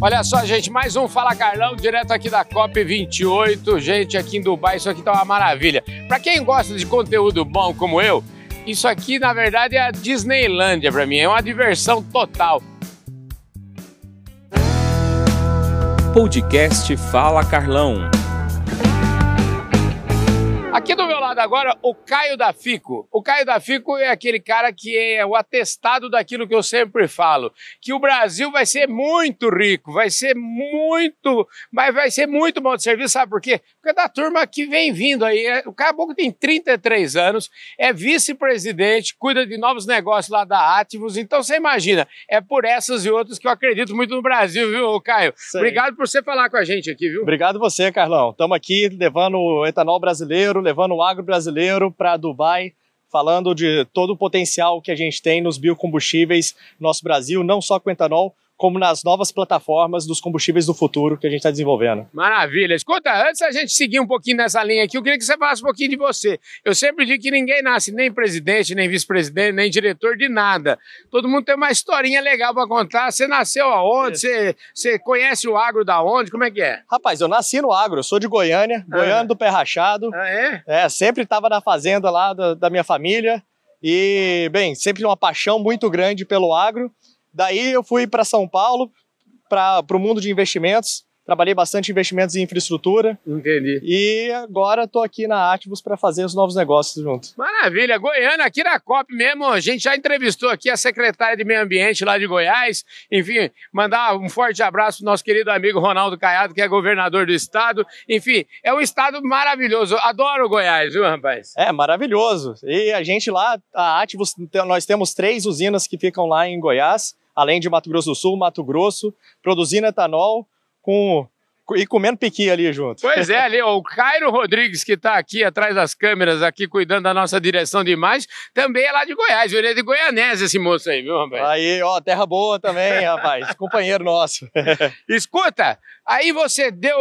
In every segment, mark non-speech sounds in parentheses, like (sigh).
Olha só, gente, mais um Fala Carlão, direto aqui da COP28. Gente, aqui em Dubai, isso aqui tá uma maravilha. Para quem gosta de conteúdo bom como eu, isso aqui, na verdade, é a Disneylândia para mim. É uma diversão total. Podcast Fala Carlão. Aqui do meu lado agora, o Caio da Fico. O Caio da Fico é aquele cara que é o atestado daquilo que eu sempre falo, que o Brasil vai ser muito rico, vai ser muito, mas vai ser muito bom de serviço, sabe por quê? Porque é da turma que vem vindo aí, é, o caboclo tem 33 anos, é vice-presidente, cuida de novos negócios lá da Ativos, então você imagina, é por essas e outras que eu acredito muito no Brasil, viu, Caio? Sei. Obrigado por você falar com a gente aqui, viu? Obrigado você, Carlão. Estamos aqui levando o etanol brasileiro, levando o agro brasileiro para Dubai, falando de todo o potencial que a gente tem nos biocombustíveis no nosso Brasil, não só com etanol, como nas novas plataformas dos combustíveis do futuro que a gente está desenvolvendo. Maravilha. Escuta, antes da gente seguir um pouquinho nessa linha aqui, eu queria que você falasse um pouquinho de você. Eu sempre digo que ninguém nasce nem presidente, nem vice-presidente, nem diretor de nada. Todo mundo tem uma historinha legal para contar. Você nasceu aonde? Você, você conhece o agro da onde? Como é que é? Rapaz, eu nasci no agro, eu sou de Goiânia, Ah. Goiânia do Pé Rachado. Ah, é? É, sempre estava na fazenda lá da, da minha família e, bem, sempre uma paixão muito grande pelo agro. Daí eu fui para São Paulo, para o mundo de investimentos. Trabalhei bastante em investimentos em infraestrutura Entendi. e agora estou aqui na Ativos para fazer os novos negócios junto. Maravilha. Goiânia, aqui na COP mesmo, a gente já entrevistou aqui a secretária de Meio Ambiente lá de Goiás. Enfim, mandar um forte abraço pro nosso querido amigo Ronaldo Caiado, que é governador do estado. Enfim, é um estado maravilhoso. Adoro Goiás, viu, rapaz? É maravilhoso. E a gente lá, a Ativos, nós temos três usinas que ficam lá em Goiás, além de Mato Grosso do Sul, Mato Grosso, produzindo etanol com, e comendo piqui ali junto. Pois é, ali, o Cairo Rodrigues, que está aqui atrás das câmeras, aqui cuidando da nossa direção de imagem, também é lá de Goiás? Ele é de Goianésia, esse moço aí, viu, rapaz? Aí, ó, terra boa também, rapaz. (laughs) Companheiro nosso. (laughs) Escuta, aí você deu.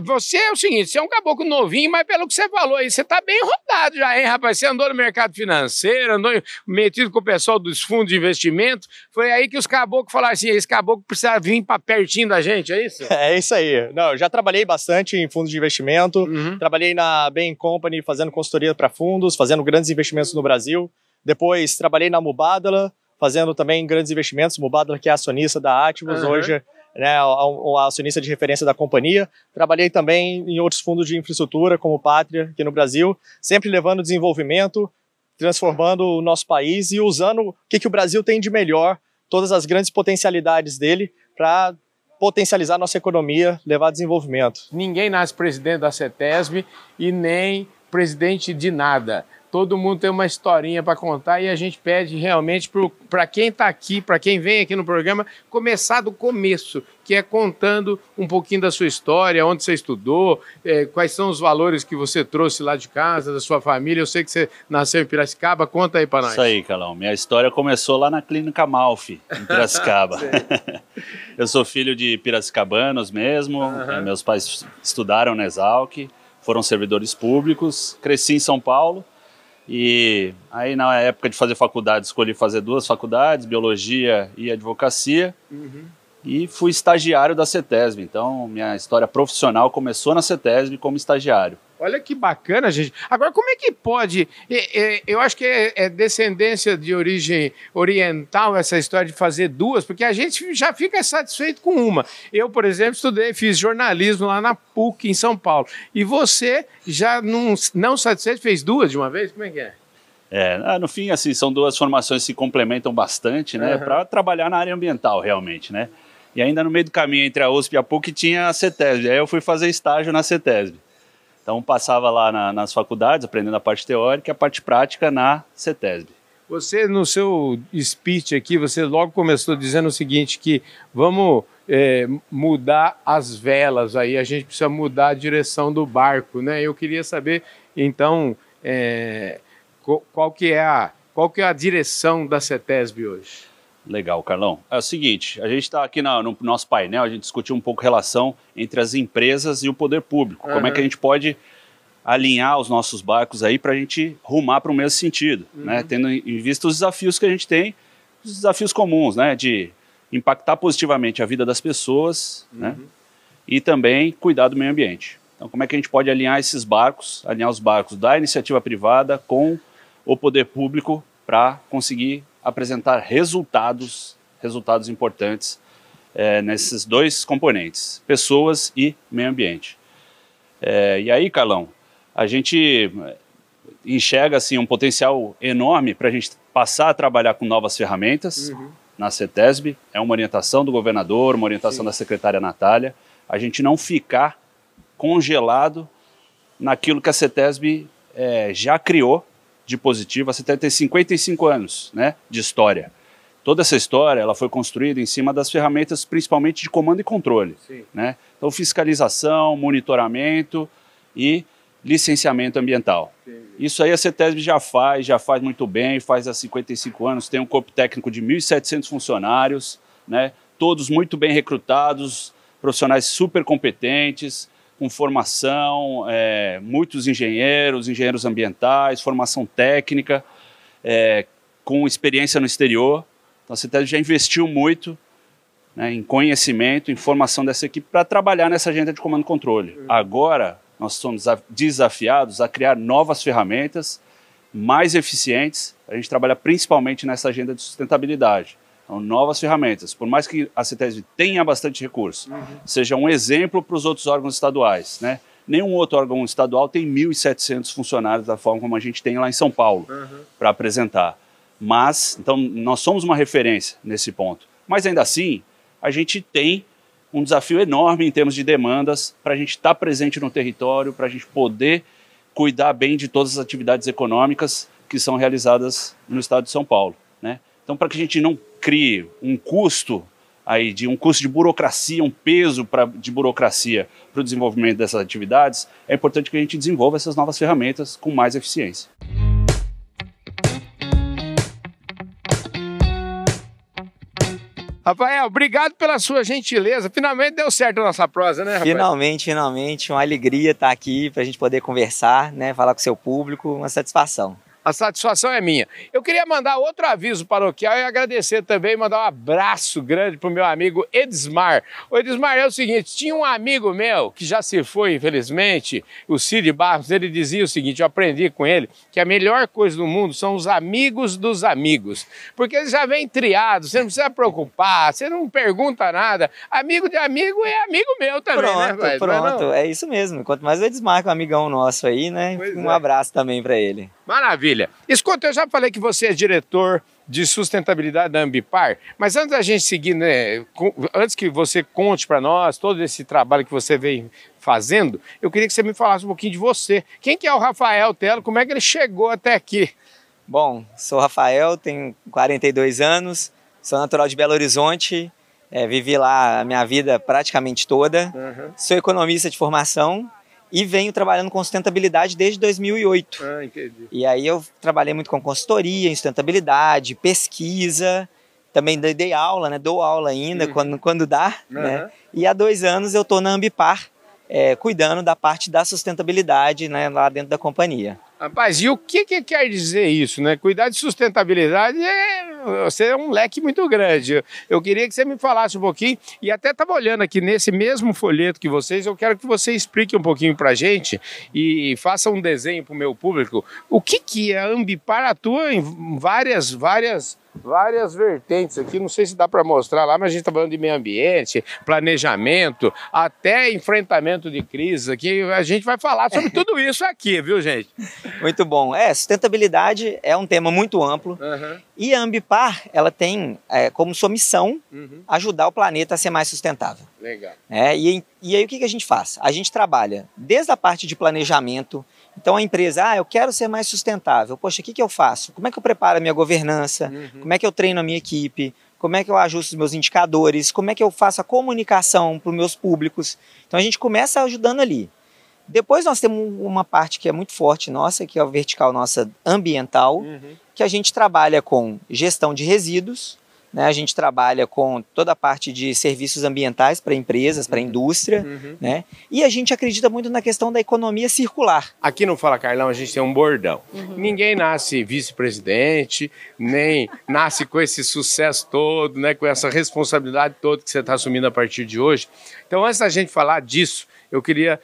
Você é o seguinte, você é um caboclo novinho, mas pelo que você falou aí, você tá bem rodado já, hein, rapaz? Você andou no mercado financeiro, andou metido com o pessoal dos fundos de investimento. Foi aí que os caboclos falaram assim: esse caboclo precisa vir para pertinho da gente, é isso? (laughs) É isso aí. Não, eu já trabalhei bastante em fundos de investimento. Uhum. Trabalhei na Bain Company fazendo consultoria para fundos, fazendo grandes investimentos no Brasil. Depois trabalhei na Mubadala, fazendo também grandes investimentos. Mubadala que é acionista da Ativos, Aham. hoje né, o, o acionista de referência da companhia. Trabalhei também em outros fundos de infraestrutura, como Pátria, aqui no Brasil, sempre levando desenvolvimento, transformando o nosso país e usando o que, que o Brasil tem de melhor, todas as grandes potencialidades dele para potencializar nossa economia, levar desenvolvimento. Ninguém nasce presidente da CETESB e nem presidente de nada. Todo mundo tem uma historinha para contar e a gente pede realmente para quem está aqui, para quem vem aqui no programa, começar do começo, que é contando um pouquinho da sua história, onde você estudou, eh, quais são os valores que você trouxe lá de casa, da sua família. Eu sei que você nasceu em Piracicaba, conta aí para nós. Isso aí, Calão. Minha história começou lá na Clínica Malfi, em Piracicaba. (laughs) (laughs) eu sou filho de piracicabanos mesmo. Eh, Meus pais estudaram na Exalc, foram servidores públicos. Cresci em São Paulo. E aí, na época de fazer faculdade, escolhi fazer duas faculdades, biologia e advocacia. Uhum. E fui estagiário da CETESB. Então, minha história profissional começou na CETESB como estagiário. Olha que bacana, gente. Agora, como é que pode? eu acho que é, é descendência de origem oriental essa história de fazer duas, porque a gente já fica satisfeito com uma. Eu, por exemplo, estudei, fiz jornalismo lá na PUC, em São Paulo. E você, já não, não satisfeito, fez duas de uma vez? Como é que é? É, ah, no fim, assim, são duas formações que se complementam bastante, né? Aham. Para trabalhar na área ambiental, realmente, né? E ainda no meio do caminho entre a USP e a PUC tinha a CETESB. Aí eu fui fazer estágio na CETESB. Então passava lá na- nas faculdades, aprendendo a parte teórica e a parte prática na CETESB. Você, no seu speech aqui, você logo começou dizendo o seguinte, que vamos é, mudar as velas aí, a gente precisa mudar a direção do barco, né? Eu queria saber, então, é, qual, que é a, qual que é a direção da CETESB hoje? Legal, Carlão. É o seguinte, a gente está aqui na- no nosso painel, a gente discutiu um pouco a relação entre as empresas e o poder público. Como é que a gente pode alinhar os nossos barcos aí para a gente rumar para o mesmo sentido, né? Tendo em vista os desafios que a gente tem, os desafios comuns, né? De impactar positivamente a vida das pessoas, né? E também cuidar do meio ambiente. Então, como é que a gente pode alinhar esses barcos, alinhar os barcos da iniciativa privada com o poder público para conseguir apresentar resultados, resultados importantes é, nesses dois componentes, pessoas e meio ambiente. É, e aí, Carlão, a gente enxerga assim um potencial enorme para a gente passar a trabalhar com novas ferramentas uhum. na CETESB. É uma orientação do governador, uma orientação Sim. da secretária Natália. A gente não ficar congelado naquilo que a CETESB é, já criou de positivo. A CETESB tem 55 anos né, de história. Toda essa história ela foi construída em cima das ferramentas, principalmente de comando e controle. Né? Então, fiscalização, monitoramento e licenciamento ambiental. Isso aí a CETESB já faz, já faz muito bem, faz há 55 anos, tem um corpo técnico de 1.700 funcionários, né? todos muito bem recrutados, profissionais super competentes, com formação, é, muitos engenheiros, engenheiros ambientais, formação técnica, é, com experiência no exterior. Então a CETESB já investiu muito né, em conhecimento, em formação dessa equipe para trabalhar nessa agenda de comando e controle. Agora, nós somos desafiados a criar novas ferramentas mais eficientes. A gente trabalha principalmente nessa agenda de sustentabilidade. Novas ferramentas. Por mais que a CETESB tenha bastante recurso, uhum. seja um exemplo para os outros órgãos estaduais. Né? Nenhum outro órgão estadual tem 1.700 funcionários da forma como a gente tem lá em São Paulo uhum. para apresentar. Mas, então, nós somos uma referência nesse ponto. Mas ainda assim, a gente tem um desafio enorme em termos de demandas para a gente estar tá presente no território, para a gente poder cuidar bem de todas as atividades econômicas que são realizadas no estado de São Paulo. Né? Então, para que a gente não crie um custo aí de um custo de burocracia, um peso pra, de burocracia para o desenvolvimento dessas atividades, é importante que a gente desenvolva essas novas ferramentas com mais eficiência. Rafael, obrigado pela sua gentileza. Finalmente deu certo a nossa prosa, né, Rafael? Finalmente, finalmente. Uma alegria estar aqui para a gente poder conversar, né, falar com o seu público, uma satisfação. A satisfação é minha. Eu queria mandar outro aviso paroquial e agradecer também, mandar um abraço grande para o meu amigo Edismar. O Edismar é o seguinte: tinha um amigo meu que já se foi, infelizmente, o Cid Barros, ele dizia o seguinte: eu aprendi com ele que a melhor coisa do mundo são os amigos dos amigos. Porque eles já vêm triados, você não precisa preocupar, você não pergunta nada. Amigo de amigo é amigo meu também, pronto, né, Pronto, é, é, isso mesmo. Quanto mais o Edismar, que é um amigão nosso aí, né? Pois um é. abraço também para ele. Maravilha. Escuta, eu já falei que você é diretor de sustentabilidade da Ambipar, mas antes da gente seguir, né, antes que você conte para nós todo esse trabalho que você vem fazendo, eu queria que você me falasse um pouquinho de você. Quem que é o Rafael Telo? Como é que ele chegou até aqui? Bom, sou Rafael, tenho 42 anos, sou natural de Belo Horizonte, é, vivi lá a minha vida praticamente toda, uhum. sou economista de formação, e venho trabalhando com sustentabilidade desde 2008. Ah, entendi. E aí eu trabalhei muito com consultoria em sustentabilidade, pesquisa, também dei aula, né? Dou aula ainda uhum. quando, quando dá, uhum. né? E há dois anos eu estou na Ambipar, é, cuidando da parte da sustentabilidade né, lá dentro da companhia. Rapaz, e o que, que quer dizer isso, né? Cuidar de sustentabilidade é, você é um leque muito grande. Eu queria que você me falasse um pouquinho, e até estava olhando aqui nesse mesmo folheto que vocês, eu quero que você explique um pouquinho para a gente e faça um desenho para o meu público. O que, que a Ambipar atua em várias, várias várias vertentes aqui, não sei se dá para mostrar lá, mas a gente está falando de meio ambiente, planejamento, até enfrentamento de crises aqui. A gente vai falar sobre tudo isso aqui, viu, gente? Muito bom. É, sustentabilidade é um tema muito amplo uhum. e a Ambipar, ela tem é, como sua missão uhum. ajudar o planeta a ser mais sustentável. Legal. É, e, e aí o que, que a gente faz? A gente trabalha desde a parte de planejamento, então a empresa, ah, eu quero ser mais sustentável. Poxa, o que, que eu faço? Como é que eu preparo a minha governança? Uhum. Como é que eu treino a minha equipe? Como é que eu ajusto os meus indicadores? Como é que eu faço a comunicação para os meus públicos? Então a gente começa ajudando ali. Depois nós temos uma parte que é muito forte nossa, que é a vertical nossa ambiental, uhum. que a gente trabalha com gestão de resíduos, Né? A gente trabalha com toda a parte de serviços ambientais para empresas, para a indústria, Uhum. né? E a gente acredita muito na questão da economia circular. Aqui no Fala Carlão a gente tem um bordão. Ninguém nasce vice-presidente, nem nasce com esse sucesso todo, né, com essa responsabilidade toda que você está assumindo a partir de hoje. Então, antes da gente falar disso, eu queria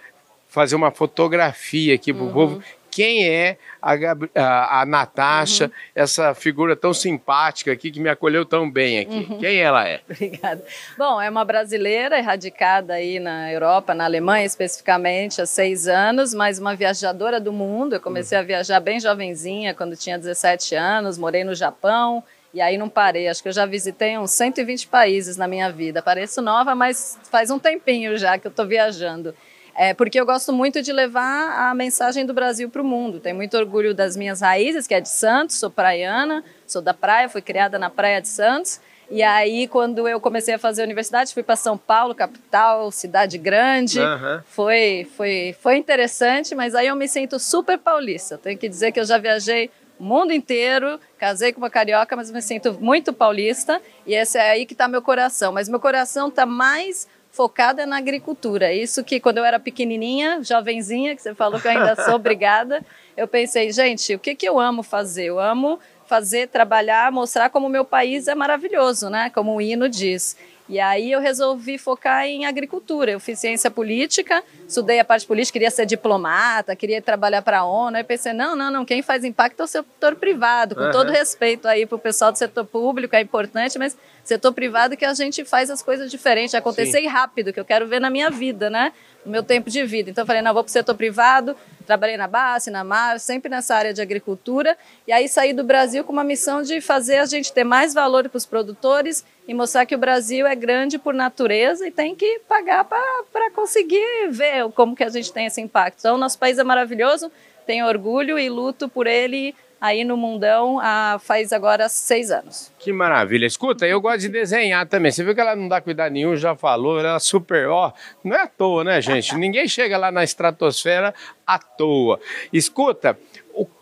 fazer uma fotografia aqui para o povo. Quem é a, Gabri- a, a Natasha, essa figura tão simpática aqui, que me acolheu tão bem aqui? Quem ela é? (laughs) Obrigada. Bom, é uma brasileira radicada aí na Europa, na Alemanha especificamente, há seis anos, mas uma viajadora do mundo. Eu comecei a viajar bem jovenzinha, quando tinha 17 anos, morei no Japão. E aí não parei, acho que eu já visitei uns 120 países na minha vida. Pareço nova, mas faz um tempinho já que eu estou viajando. É, porque eu gosto muito de levar a mensagem do Brasil para o mundo. Tenho muito orgulho das minhas raízes, que é de Santos, sou praiana, sou da praia, fui criada na Praia de Santos. E aí, quando eu comecei a fazer a universidade, fui para São Paulo, capital, cidade grande. Aham. Foi, foi, foi interessante, mas aí eu me sinto super paulista. Tenho que dizer que eu já viajei o mundo inteiro, casei com uma carioca, mas me sinto muito paulista. E esse é aí que está meu coração. Mas meu coração está mais focada na agricultura. Isso que quando eu era pequenininha, jovenzinha, que você falou que eu ainda sou (laughs) obrigada, eu pensei, gente, o que, que eu amo fazer? Eu amo fazer, trabalhar, mostrar como o meu país é maravilhoso, né? Como o hino diz. E aí eu resolvi focar em agricultura. Eu fiz ciência política, estudei a parte política, queria ser diplomata, queria trabalhar para a ONU. Aí pensei, não, não, não, quem faz impacto é o setor privado. Com Aham. todo respeito aí para o pessoal do setor público, é importante, mas setor privado que a gente faz as coisas diferentes, acontecer rápido, que eu quero ver na minha vida, né? No meu tempo de vida. Então eu falei, não, vou para o setor privado, trabalhei na base, na MAR, sempre nessa área de agricultura, e aí saí do Brasil com uma missão de fazer a gente ter mais valor para os produtores e mostrar que o Brasil é grande por natureza e tem que pagar para conseguir ver como que a gente tem esse impacto. Então, nosso país é maravilhoso, tenho orgulho e luto por ele aí no mundão há, faz agora seis anos. Que maravilha. Escuta, eu gosto de desenhar também. Você viu que ela não dá cuidado nenhum, já falou, ela é super, ó, não é à toa, né, gente? (laughs) Ninguém chega lá na estratosfera à toa. Escuta,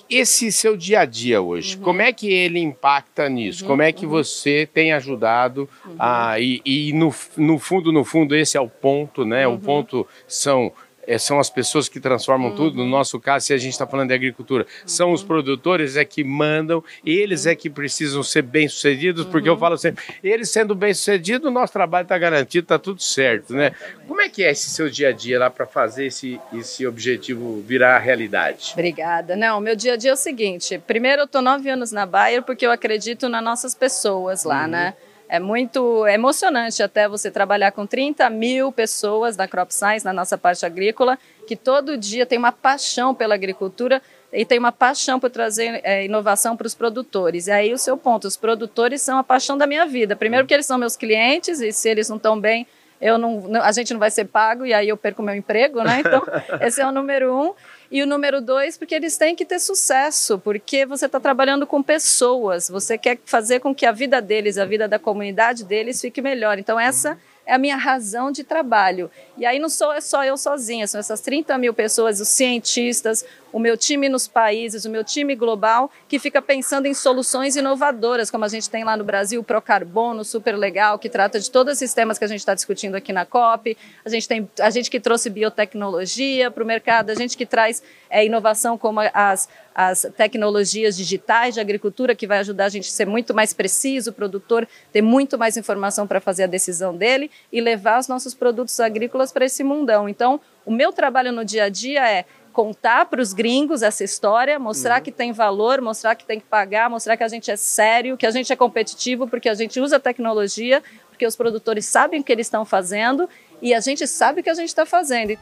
esse seu dia a dia hoje, como é que ele impacta nisso? como é que você tem ajudado a, e, e no, no fundo, no fundo, esse é o ponto, né? O ponto são é, são as pessoas que transformam tudo. No nosso caso, se a gente está falando de agricultura, são os produtores é que mandam, eles é que precisam ser bem-sucedidos, porque eu falo sempre, eles sendo bem-sucedidos, o nosso trabalho está garantido, está tudo certo, né? Como é que é esse seu dia a dia lá para fazer esse, esse objetivo virar realidade? Obrigada. Não, meu dia a dia é o seguinte: primeiro, eu estou nove anos na Bayer porque eu acredito nas nossas pessoas lá, né? É muito emocionante até você trabalhar com 30 mil pessoas da Crop Science, na nossa parte agrícola, que todo dia tem uma paixão pela agricultura e tem uma paixão por trazer é, inovação para os produtores. E aí o seu ponto, os produtores são a paixão da minha vida. Primeiro porque eles são meus clientes e se eles não estão bem, eu não- a gente não vai ser pago e aí eu perco meu emprego, né? Então, (laughs) esse é o número um. E o número dois, porque eles têm que ter sucesso, porque você está trabalhando com pessoas, você quer fazer com que a vida deles, a vida da comunidade deles fique melhor. Então, essa é a minha razão de trabalho. E aí não sou é só eu sozinha, são essas 30 mil pessoas, os cientistas, o meu time nos países, o meu time global, que fica pensando em soluções inovadoras, como a gente tem lá no Brasil, o Procarbono, super legal, que trata de todos esses temas que a gente está discutindo aqui na COP. A gente tem a gente que trouxe biotecnologia para o mercado, a gente que traz é, inovação como as, as tecnologias digitais de agricultura, que vai ajudar a gente a ser muito mais preciso, o produtor ter muito mais informação para fazer a decisão dele e levar os nossos produtos agrícolas para esse mundão. Então, o meu trabalho no dia a dia é contar para os gringos essa história, mostrar que tem valor, mostrar que tem que pagar, mostrar que a gente é sério, que a gente é competitivo, porque a gente usa tecnologia, porque os produtores sabem o que eles estão fazendo e a gente sabe o que a gente está fazendo.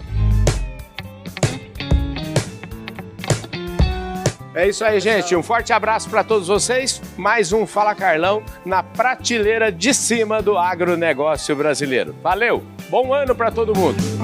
É isso aí, gente. Um forte abraço para todos vocês. Mais um Fala Carlão na prateleira de cima do agronegócio brasileiro. Valeu! Bom ano para todo mundo!